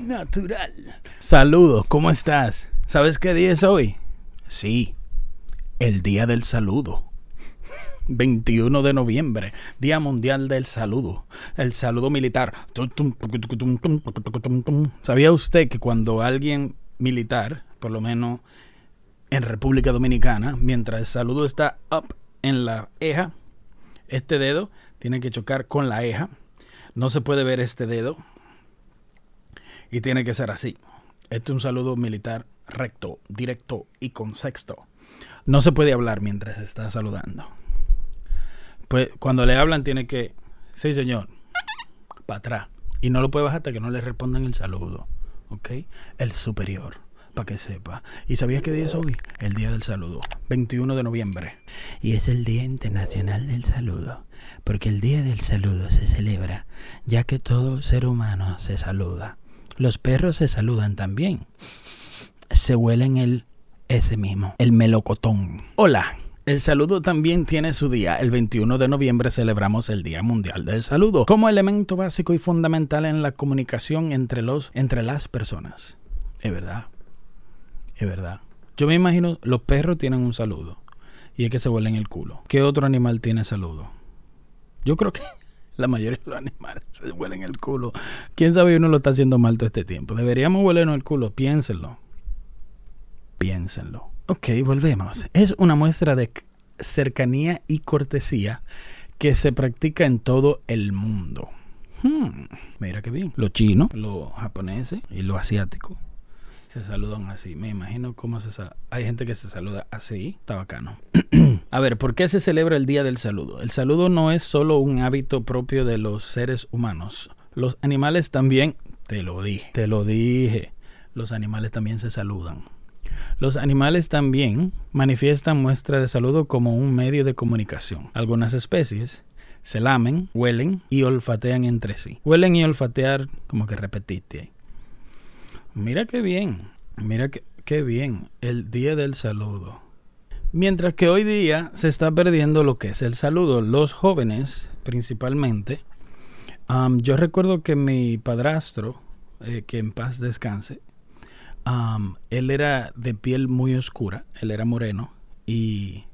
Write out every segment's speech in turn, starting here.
natural. Saludos, ¿cómo estás? ¿Sabes qué día es hoy? Sí, el día del saludo. 21 de noviembre, Día Mundial del Saludo, el saludo militar. ¿Sabía usted que cuando alguien militar, por lo menos en República Dominicana, mientras el saludo está up en la eja, este dedo tiene que chocar con la eja, no se puede ver este dedo y tiene que ser así. Este es un saludo militar recto, directo y con sexto. No se puede hablar mientras está saludando. Pues cuando le hablan tiene que, sí señor, para atrás. Y no lo puede bajar hasta que no le respondan el saludo. ¿Ok? El superior, para que sepa. ¿Y sabías qué día es hoy? El día del saludo, 21 de noviembre. Y es el Día Internacional del Saludo, porque el Día del Saludo se celebra, ya que todo ser humano se saluda. Los perros se saludan también. Se huelen el ese mismo, el melocotón. Hola. El saludo también tiene su día. El 21 de noviembre celebramos el Día Mundial del Saludo como elemento básico y fundamental en la comunicación entre, los, entre las personas. Es verdad. Es verdad. Yo me imagino, los perros tienen un saludo y es que se vuelen el culo. ¿Qué otro animal tiene saludo? Yo creo que la mayoría de los animales se huelen el culo. ¿Quién sabe uno lo está haciendo mal todo este tiempo? Deberíamos huelernos el culo. Piénsenlo. Piénsenlo. Ok, volvemos. Es una muestra de cercanía y cortesía que se practica en todo el mundo. Hmm, mira qué bien. Los chinos, los japoneses y los asiáticos se saludan así. Me imagino cómo se Hay gente que se saluda así. Está bacano. A ver, ¿por qué se celebra el Día del Saludo? El saludo no es solo un hábito propio de los seres humanos. Los animales también, te lo dije, te lo dije. Los animales también se saludan. Los animales también manifiestan muestra de saludo como un medio de comunicación. Algunas especies se lamen, huelen y olfatean entre sí. Huelen y olfatear como que repetiste. Mira qué bien, mira qué, bien el día del saludo. Mientras que hoy día se está perdiendo lo que es el saludo, los jóvenes principalmente. yo recuerdo que mi padrastro, eh, que en paz descanse, él era de piel muy oscura, él era moreno y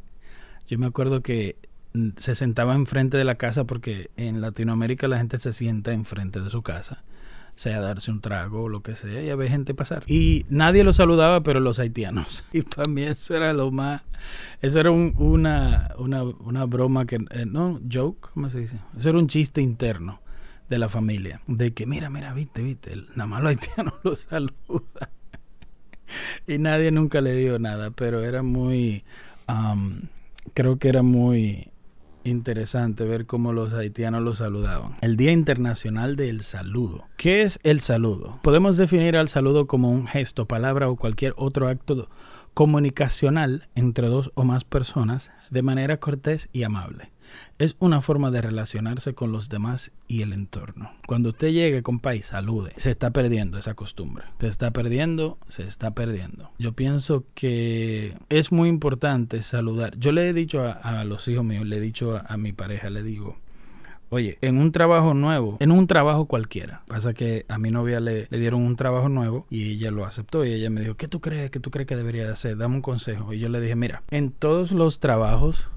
yo me acuerdo que mm, se sentaba enfrente de la casa porque en Latinoamérica la gente se sienta enfrente de su casa, sea darse un trago o lo que sea, y había gente pasar. Y nadie lo saludaba, pero los haitianos. Y para mí eso era lo más, eso era una, una, una, broma que, eh, no, joke, ¿cómo se dice? Eso era un chiste interno de la familia, de que mira, mira, viste, viste, nada más los haitianos lo saludan y nadie nunca le dio nada, pero era muy, creo que era muy interesante ver cómo los haitianos lo saludaban. El Día Internacional del Saludo. ¿Qué es el saludo? Podemos definir al saludo como un gesto, palabra o cualquier otro acto comunicacional entre dos o más personas de manera cortés y amable es una forma de relacionarse con los demás y el entorno. Cuando usted llegue, país salude. Se está perdiendo esa costumbre. Se está perdiendo, se está perdiendo. Yo pienso que es muy importante saludar. Yo le he dicho a, los hijos míos, le he dicho a, mi pareja, le digo, Oye, en un trabajo nuevo, en un trabajo cualquiera. Pasa que a mi novia le, le, dieron un trabajo nuevo y ella lo aceptó y ella me dijo, ¿qué tú crees? ¿Qué tú crees que debería hacer? Dame un consejo. Y yo le dije, mira, en todos los trabajos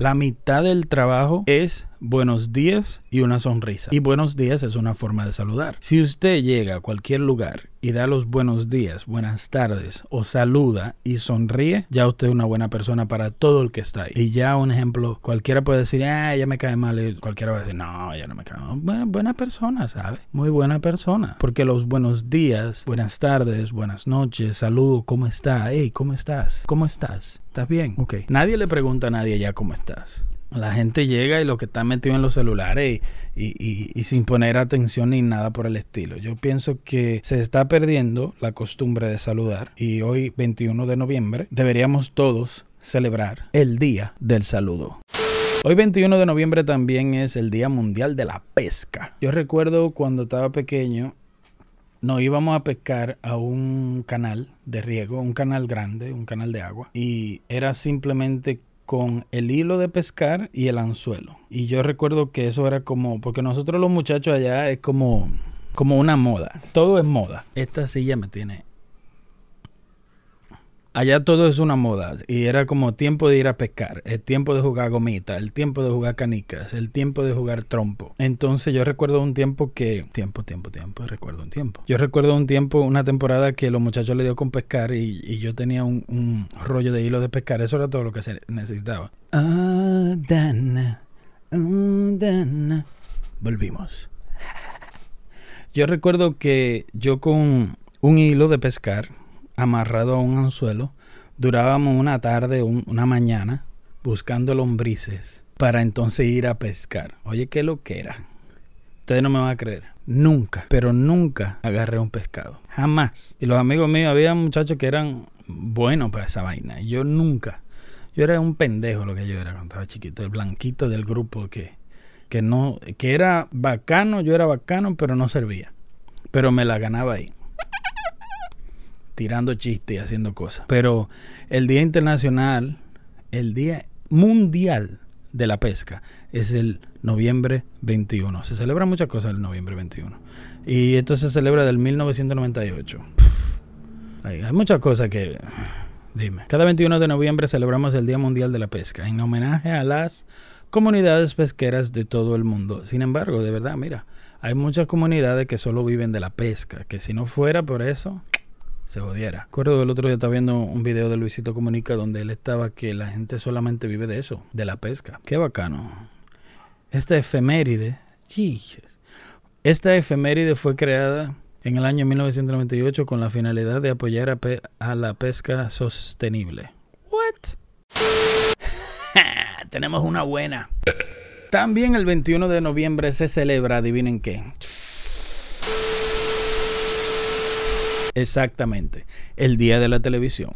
la mitad del trabajo es buenos días y una sonrisa. Y buenos días es una forma de saludar. Si usted llega a cualquier lugar y da los buenos días, buenas tardes o saluda y sonríe, ya usted es una buena persona para todo el que está ahí. Y ya un ejemplo, cualquiera puede decir, ah, ya me cae mal. Cualquiera va a decir, no, ya no me cae mal. Buena, buena persona, ¿sabe? Muy buena persona. Porque los buenos días, buenas tardes, buenas noches, saludo, ¿cómo está? Hey, ¿cómo estás? ¿Cómo estás? ¿Estás bien? Ok. Nadie le pregunta a nadie ya cómo estás. La gente llega y lo que está metido en los celulares y, sin poner atención ni nada por el estilo. Yo pienso que se está perdiendo la costumbre de saludar y hoy 21 de noviembre deberíamos todos celebrar el Día del Saludo. Hoy 21 de noviembre también es el Día Mundial de la Pesca. Yo recuerdo cuando estaba pequeño, nos íbamos a pescar a un canal de riego, un canal grande, un canal de agua, y era simplemente con el hilo de pescar y el anzuelo. Y yo recuerdo que eso era como, porque nosotros los muchachos allá es como, como una moda. Todo es moda. Esta silla me tiene allá todo es una moda y era como tiempo de ir a pescar, el tiempo de jugar gomita, el tiempo de jugar canicas, el tiempo de jugar trompo. Entonces yo recuerdo un tiempo que, tiempo, tiempo, tiempo, recuerdo un tiempo. Yo recuerdo un tiempo, una temporada que los muchachos le dio con pescar y, yo tenía un, rollo de hilo de pescar, eso era todo lo que se necesitaba. Ah, Dana, oh, Dana. Volvimos. Yo recuerdo que yo con un hilo de pescar, amarrado a un anzuelo, durábamos una tarde una mañana buscando lombrices para entonces ir a pescar. Oye, qué lo que era. Ustedes no me van a creer. Nunca, pero nunca agarré un pescado. Jamás. Y los amigos míos, había muchachos que eran buenos para esa vaina. Yo nunca. Yo era un pendejo lo que yo era cuando estaba chiquito. El blanquito del grupo que, que no, que era bacano, yo era bacano, pero no servía. Pero me la ganaba ahí tirando chistes y haciendo cosas. Pero el Día Internacional, el Día Mundial de la Pesca es el noviembre 21. Se celebran muchas cosas el noviembre 21. Y esto se celebra del 1998. Hay, hay muchas cosas que... Dime. Cada 21 de noviembre celebramos el Día Mundial de la Pesca en homenaje a las comunidades pesqueras de todo el mundo. Sin embargo, de verdad, mira, hay muchas comunidades que solo viven de la pesca, que si no fuera por eso, se odiara. Recuerdo el otro día estaba viendo un video de Luisito Comunica donde él estaba que la gente solamente vive de eso, de la pesca. Qué bacano. Esta efeméride, esta efeméride fue creada en el año 1998 con la finalidad de apoyar a, a la pesca sostenible. What? Tenemos una buena. También el 21 de noviembre se celebra, adivinen qué. Exactamente, el día de la televisión.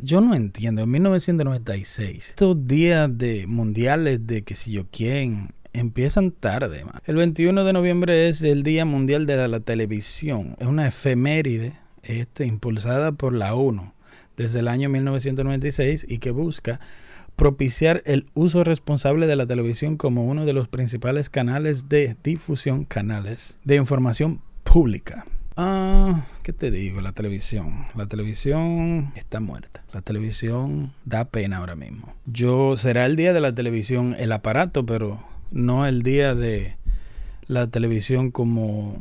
Yo no entiendo, en 1996, estos días de mundiales de que si yo quién empiezan tarde. El 21 de noviembre es el Día Mundial de la, Televisión. Es una efeméride este, impulsada por la ONU desde el año 1996 y que busca propiciar el uso responsable de la televisión como uno de los principales canales de difusión, canales de información pública. Ah, ¿qué te digo? La televisión. La televisión está muerta. La televisión da pena ahora mismo. Yo será el día de la televisión, el aparato, pero no el día de la televisión como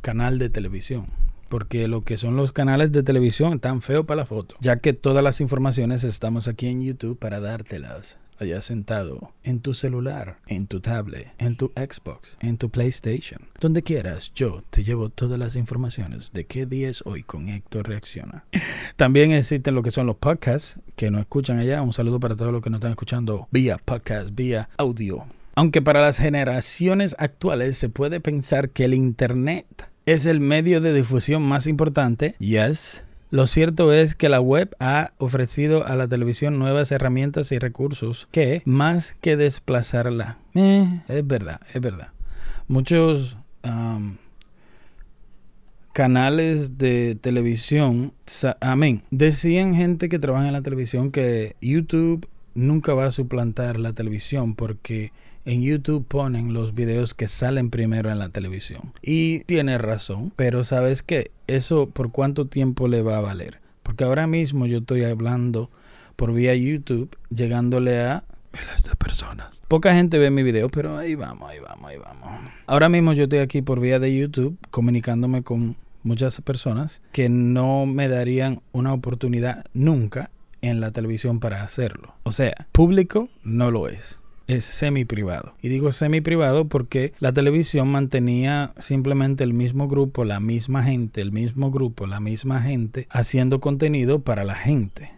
canal de televisión. Porque lo que son los canales de televisión están feos para la foto. Ya que todas las informaciones estamos aquí en YouTube para dártelas allá sentado, en tu celular, en tu tablet, en tu Xbox, en tu PlayStation, donde quieras, yo te llevo todas las informaciones de qué día es hoy con Héctor Reacciona. También existen lo que son los podcasts que nos escuchan allá. Un saludo para todos los que nos están escuchando vía podcast, vía audio. Aunque para las generaciones actuales se puede pensar que el Internet es el medio de difusión más importante, yes, lo cierto es que la web ha ofrecido a la televisión nuevas herramientas y recursos que, más que desplazarla, eh, es verdad, es verdad. Muchos canales de televisión, amén, decían gente que trabaja en la televisión que YouTube nunca va a suplantar la televisión porque en YouTube ponen los videos que salen primero en la televisión. Y tiene razón, pero sabes que eso por cuánto tiempo le va a valer. Porque ahora mismo yo estoy hablando por vía YouTube, llegándole a miles de personas. Poca gente ve mi video, pero ahí vamos, ahí vamos, ahí vamos. Ahora mismo yo estoy aquí por vía de YouTube comunicándome con muchas personas que no me darían una oportunidad nunca en la televisión para hacerlo. O sea, público no lo es es semi privado. Y digo semi privado porque la televisión mantenía simplemente el mismo grupo, la misma gente, el mismo grupo, la misma gente haciendo contenido para la gente,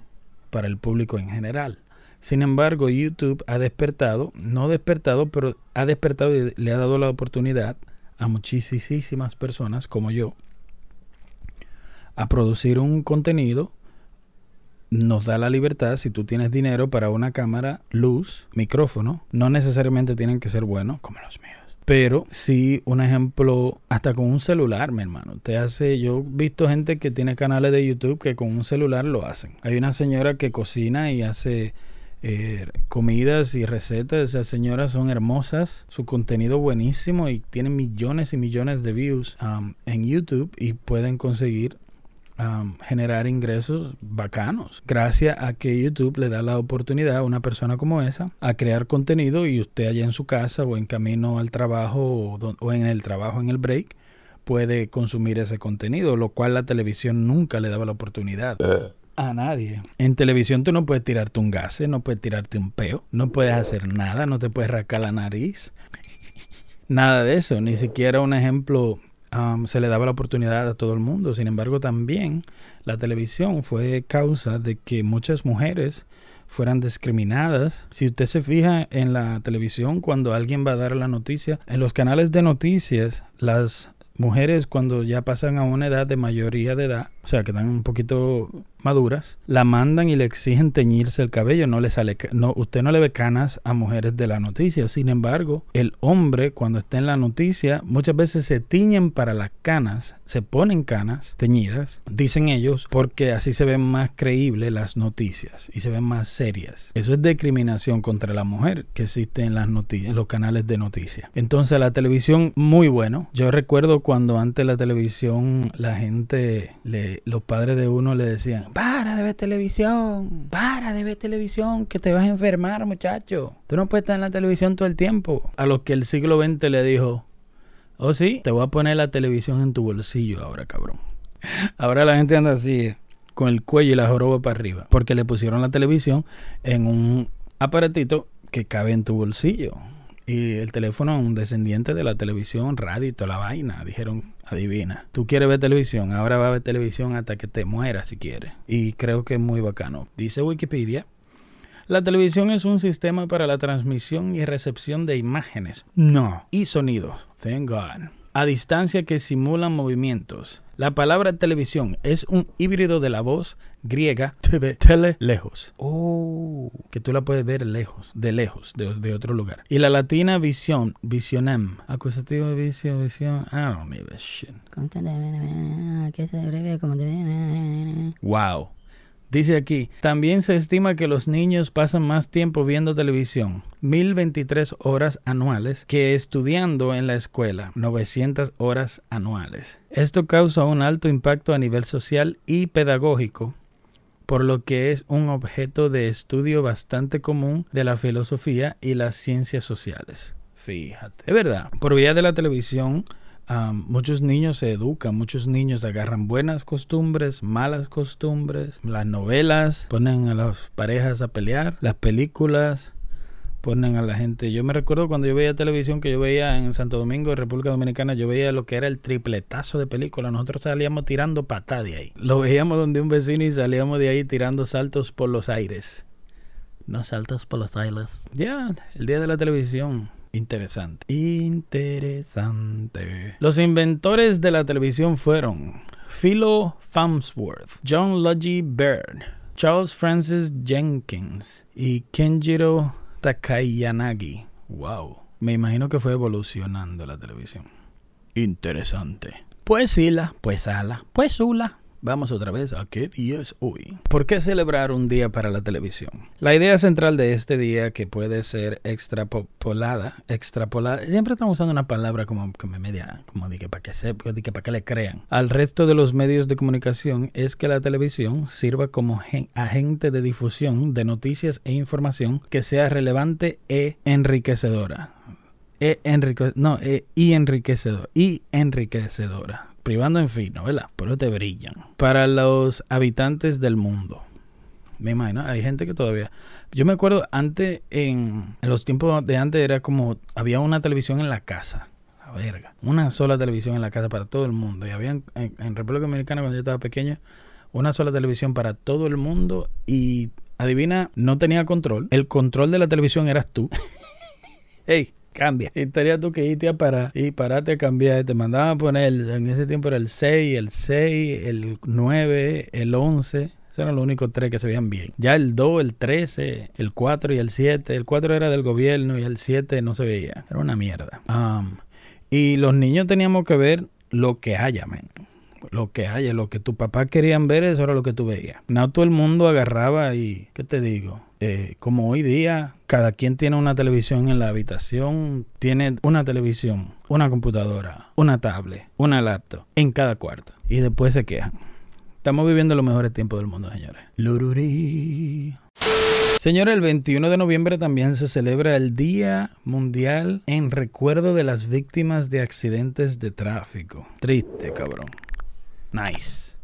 para el público en general. Sin embargo, YouTube ha despertado, no despertado, pero ha despertado y le ha dado la oportunidad a muchísimas personas como yo a producir un contenido nos da la libertad, si tú tienes dinero para una cámara, luz, micrófono, no necesariamente tienen que ser buenos como los míos. Pero si un ejemplo, hasta con un celular, mi hermano, te hace, yo he visto gente que tiene canales de YouTube que con un celular lo hacen. Hay una señora que cocina y hace eh, comidas y recetas. Esas señoras son hermosas, su contenido buenísimo y tienen millones y millones de views um, en YouTube y pueden conseguir um, generar ingresos bacanos. Gracias a que YouTube le da la oportunidad a una persona como esa a crear contenido y usted allá en su casa o en camino al trabajo o, o en el trabajo en el break puede consumir ese contenido, lo cual la televisión nunca le daba la oportunidad. A nadie. En televisión tú no puedes tirarte un gas, no puedes tirarte un peo, no puedes hacer nada, no te puedes rascar la nariz. Nada de eso, ni siquiera un ejemplo um, se le daba la oportunidad a todo el mundo. Sin embargo, también la televisión fue causa de que muchas mujeres fueran discriminadas. Si usted se fija en la televisión, cuando alguien va a dar la noticia, en los canales de noticias, las mujeres cuando ya pasan a una edad de mayoría de edad, o sea, que un poquito maduras, la mandan y le exigen teñirse el cabello, no le sale no usted no le ve canas a mujeres de la noticia. Sin embargo, el hombre cuando está en la noticia muchas veces se tiñen para las canas, se ponen canas teñidas, dicen ellos, porque así se ven más creíbles las noticias y se ven más serias. Eso es discriminación contra la mujer que existe en las noticias, los canales de noticias. Entonces, la televisión muy bueno. Yo recuerdo cuando antes la televisión la gente le los padres de uno le decían, para de ver televisión, para de ver televisión, que te vas a enfermar, muchacho. Tú no puedes estar en la televisión todo el tiempo. A los que el siglo XX le dijo, oh sí, te voy a poner la televisión en tu bolsillo ahora, cabrón. Ahora la gente anda así, con el cuello y la joroba para arriba, porque le pusieron la televisión en un aparatito que cabe en tu bolsillo. Y el teléfono, un descendiente de la televisión, radio y toda la vaina. Dijeron, adivina, tú quieres ver televisión, ahora va a ver televisión hasta que te mueras si quieres. Y creo que es muy bacano. Dice Wikipedia, la televisión es un sistema para la transmisión y recepción de imágenes, no, y sonidos. Thank God. A distancia que simulan movimientos. La palabra televisión es un híbrido de la voz griega tele, tele lejos. Oh, que tú la puedes ver lejos, de lejos, de, otro lugar. Y la latina visión, visionem, acusativo de visión, visión. I don't shit. Wow. Dice aquí, también se estima que los niños pasan más tiempo viendo televisión, 1023 horas anuales, que estudiando en la escuela, 900 horas anuales. Esto causa un alto impacto a nivel social y pedagógico, por lo que es un objeto de estudio bastante común de la filosofía y las ciencias sociales. Fíjate. Es verdad, por vía de la televisión, muchos niños se educan, muchos niños agarran buenas costumbres, malas costumbres, las novelas, ponen a las parejas a pelear, las películas ponen a la gente. Yo me recuerdo cuando yo veía televisión que yo veía en Santo Domingo, en República Dominicana, yo veía lo que era el tripletazo de películas. Nosotros salíamos tirando patada de ahí. Lo veíamos donde un vecino y salíamos de ahí tirando saltos por los aires. No saltos por los aires. Ya, el día de la televisión. Interesante. Interesante. Los inventores de la televisión fueron Philo Farnsworth, John Logie Baird, Charles Francis Jenkins y Kenjiro Takayanagi. Wow. Me imagino que fue evolucionando la televisión. Interesante. Pues Sila, pues Ala, pues Sula. Vamos otra vez a qué día es hoy. ¿Por qué celebrar un día para la televisión? La idea central de este día que puede ser extrapolada, extrapolada, siempre estamos usando una palabra como, media, como de para que sepa, que para que le crean. Al resto de los medios de comunicación es que la televisión sirva como agente de difusión de noticias e información que sea relevante e enriquecedora. E no, e, y enriquecedora. Y enriquecedora privando en fino, ¿verdad? Pero te brillan. Para los habitantes del mundo. Me imagino, hay gente que todavía... Yo me acuerdo antes, en, los tiempos de antes era como, había una televisión en la casa. Verga. Una sola televisión en la casa para todo el mundo. Y había en, República Dominicana cuando yo estaba pequeño, una sola televisión para todo el mundo. Y adivina, no tenía control. El control de la televisión eras tú. hey, cambia. Y estaría tú que irte a parar y pararte a cambiar. Te mandaban a poner, en ese tiempo era el 6, el 6, el 9, el 11. Esos eran los únicos tres que se veían bien. Ya el 2, el 13, el 4 y el 7. El 4 era del gobierno y el 7 no se veía. Era una mierda. Um, y los niños teníamos que ver lo que haya, man. Lo que haya, lo que tu papá querían ver, eso era lo que tú veías. No todo el mundo agarraba y, ¿qué te digo? Eh, como hoy día, cada quien tiene una televisión en la habitación, tiene una televisión, una computadora, una tablet, una laptop en cada cuarto. Y después se quejan. Estamos viviendo los mejores tiempos del mundo, señores. Lururí. Señores, el 21 de noviembre también se celebra el Día Mundial en recuerdo de las víctimas de accidentes de tráfico. Triste, cabrón. Nice.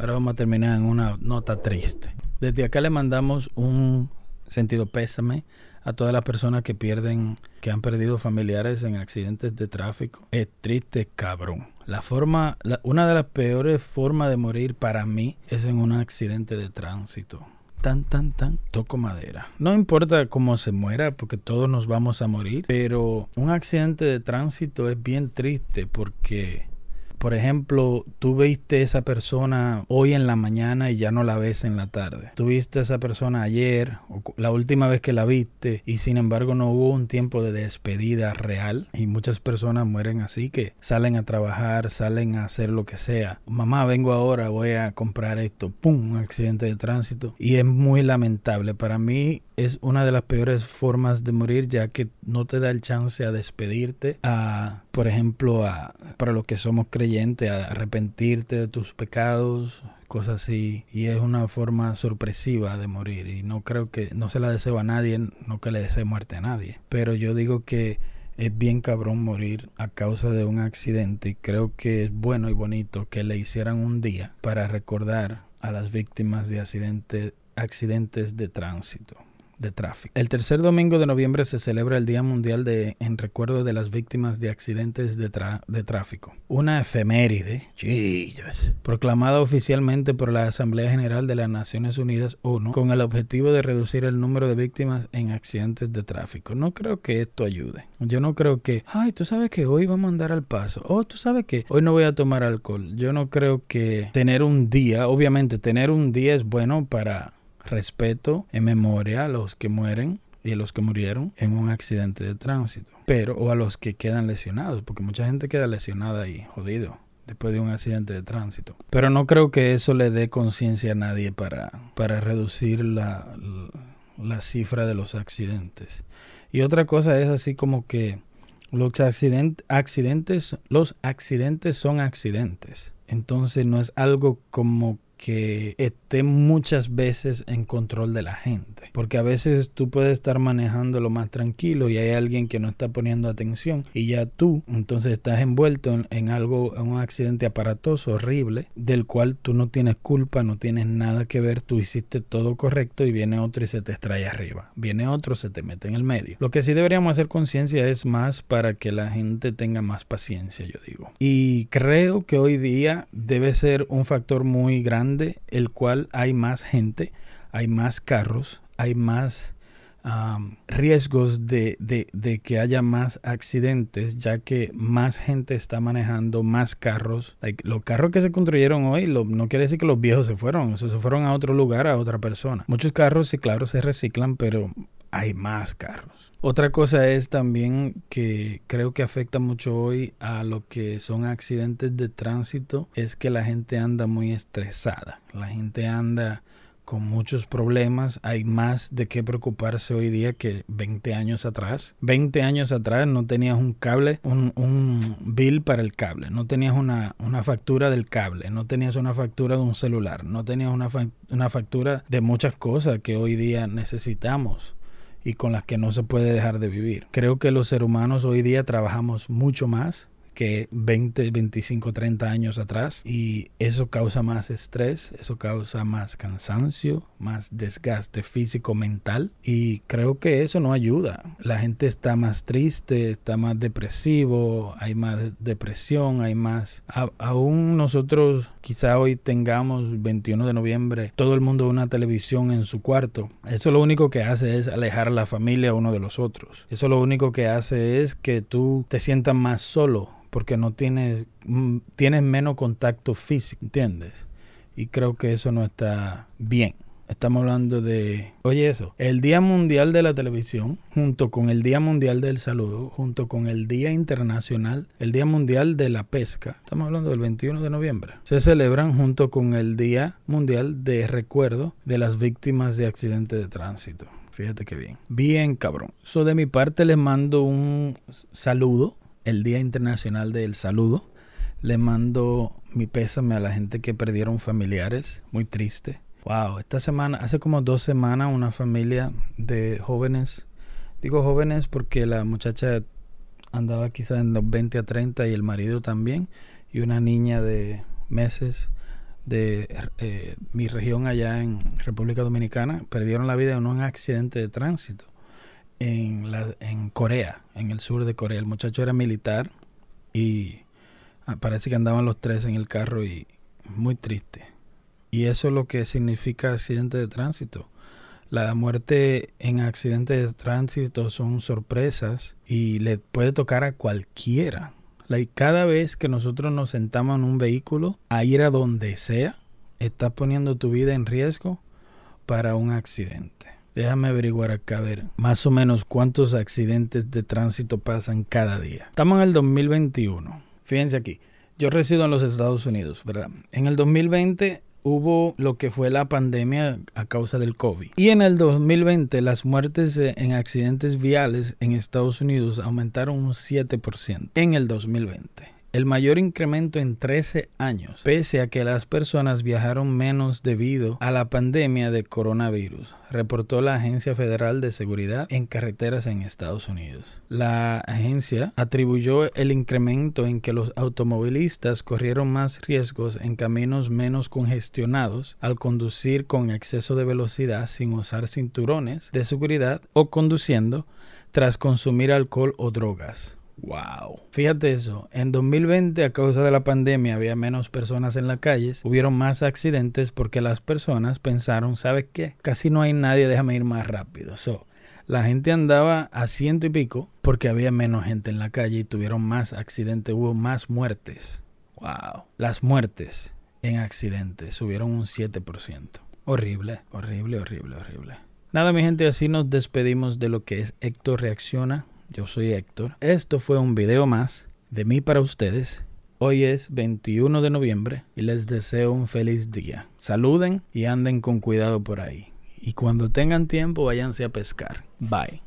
Ahora vamos a terminar en una nota triste. Desde acá le mandamos un sentido pésame a todas las personas que pierden, que han perdido familiares en accidentes de tráfico. Es triste, cabrón. La forma, una de las peores formas de morir para mí es en un accidente de tránsito. Tan, tan, tan, toco madera. No importa cómo se muera, porque todos nos vamos a morir, pero un accidente de tránsito es bien triste porque por ejemplo, tú viste esa persona hoy en la mañana y ya no la ves en la tarde. Tú viste esa persona ayer o la última vez que la viste y sin embargo no hubo un tiempo de despedida real y muchas personas mueren así que salen a trabajar, salen a hacer lo que sea. Mamá, vengo ahora, voy a comprar esto. ¡Pum! Un accidente de tránsito. Y es muy lamentable. Para mí es una de las peores formas de morir ya que no te da el chance a despedirte, a, por ejemplo, a, para los que somos creyentes, a arrepentirte de tus pecados, cosas así. Y es una forma sorpresiva de morir. Y no creo que, no se la deseo a nadie, no que le desee muerte a nadie. Pero yo digo que es bien cabrón morir a causa de un accidente y creo que es bueno y bonito que le hicieran un día para recordar a las víctimas de accidentes accidentes de tránsito de tráfico. El tercer domingo de noviembre se celebra el Día Mundial de, en recuerdo de las víctimas de accidentes de, tráfico. Una efeméride, Jesus, proclamada oficialmente por la Asamblea General de las Naciones Unidas, ONU, con el objetivo de reducir el número de víctimas en accidentes de tráfico. No creo que esto ayude. Yo no creo que, ay, tú sabes que hoy vamos a andar al paso. Oh, tú sabes que hoy no voy a tomar alcohol. Yo no creo que tener un día, obviamente tener un día es bueno para respeto en memoria a los que mueren y a los que murieron en un accidente de tránsito. Pero, o a los que quedan lesionados, porque mucha gente queda lesionada y jodido después de un accidente de tránsito. Pero no creo que eso le dé conciencia a nadie para, para reducir la, la cifra de los accidentes. Y otra cosa es así como que los accidentes, los accidentes son accidentes. Entonces no es algo como que esté muchas veces en control de la gente. Porque a veces tú puedes estar manejando lo más tranquilo y hay alguien que no está poniendo atención y ya tú entonces estás envuelto en, algo, en un accidente aparatoso, horrible, del cual tú no tienes culpa, no tienes nada que ver, tú hiciste todo correcto y viene otro y se te extrae arriba. Viene otro, se te mete en el medio. Lo que sí deberíamos hacer conciencia es más para que la gente tenga más paciencia, yo digo. Y creo que hoy día debe ser un factor muy grande el cual hay más gente, hay más carros, hay más riesgos de, que haya más accidentes, ya que más gente está manejando más carros. los carros que se construyeron hoy no quiere decir que los viejos se fueron, se fueron a otro lugar, a otra persona. Muchos carros, sí, claro, se reciclan, pero hay más carros. Otra cosa es también que creo que afecta mucho hoy a lo que son accidentes de tránsito, es que la gente anda muy estresada, la gente anda con muchos problemas, hay más de qué preocuparse hoy día que 20 años atrás. 20 años atrás no tenías un cable, un, bill para el cable, no tenías una, una, factura del cable, no tenías una factura de un celular, no tenías una, una factura de muchas cosas que hoy día necesitamos y con las que no se puede dejar de vivir. Creo que los seres humanos hoy día trabajamos mucho más que 20, 25, 30 años atrás y eso causa más estrés, eso causa más cansancio, más desgaste físico, mental y creo que eso no ayuda. La gente está más triste, está más depresivo, hay más depresión, hay más... aún nosotros quizá hoy tengamos 21 de noviembre todo el mundo una televisión en su cuarto. Eso lo único que hace es alejar a la familia uno de los otros. Eso lo único que hace es que tú te sientas más solo porque no tienes, mm, tienes menos contacto físico, ¿entiendes? Y creo que eso no está bien. Estamos hablando de, oye eso, el Día Mundial de la Televisión, junto con el Día Mundial del Saludo, junto con el Día Internacional, el Día Mundial de la Pesca, estamos hablando del 21 de noviembre, se celebran junto con el Día Mundial de Recuerdo de las Víctimas de Accidentes de Tránsito. Fíjate qué bien. Bien, cabrón. So, de mi parte les mando un saludo, el Día Internacional del Saludo. Le mando mi pésame a la gente que perdieron familiares, muy triste. Wow, esta semana, hace como dos semanas, una familia de jóvenes, digo jóvenes porque la muchacha andaba quizá en los 20 a 30 y el marido también, y una niña de meses de eh, mi región allá en República Dominicana, perdieron la vida en un accidente de tránsito en, la, en Corea, en el sur de Corea. El muchacho era militar y ah, parece que andaban los tres en el carro y muy triste y eso es lo que significa accidente de tránsito. La muerte en accidentes de tránsito son sorpresas y le puede tocar a cualquiera. y cada vez que nosotros nos sentamos en un vehículo a ir a donde sea, estás poniendo tu vida en riesgo para un accidente. Déjame averiguar acá a ver más o menos cuántos accidentes de tránsito pasan cada día. Estamos en el 2021. Fíjense aquí. Yo resido en los Estados Unidos, ¿verdad? En el 2020 hubo lo que fue la pandemia a causa del COVID. Y en el 2020 las muertes en accidentes viales en Estados Unidos aumentaron un 7% en el 2020 el mayor incremento en 13 años, pese a que las personas viajaron menos debido a la pandemia de coronavirus, reportó la Agencia Federal de Seguridad en Carreteras en Estados Unidos. La agencia atribuyó el incremento en que los automovilistas corrieron más riesgos en caminos menos congestionados al conducir con exceso de velocidad sin usar cinturones de seguridad o conduciendo tras consumir alcohol o drogas. Wow. Fíjate eso, en 2020 a causa de la pandemia había menos personas en las calles, hubieron más accidentes porque las personas pensaron, ¿sabes qué? Casi no hay nadie, déjame ir más rápido. So, la gente andaba a ciento y pico porque había menos gente en la calle y tuvieron más accidentes, hubo más muertes. Wow. Las muertes en accidentes subieron un 7%. Horrible, horrible, horrible, horrible. Nada, mi gente, así nos despedimos de lo que es Héctor Reacciona yo soy Héctor. Esto fue un video más de mí para ustedes. Hoy es 21 de noviembre y les deseo un feliz día. Saluden y anden con cuidado por ahí. Y cuando tengan tiempo, váyanse a pescar. Bye.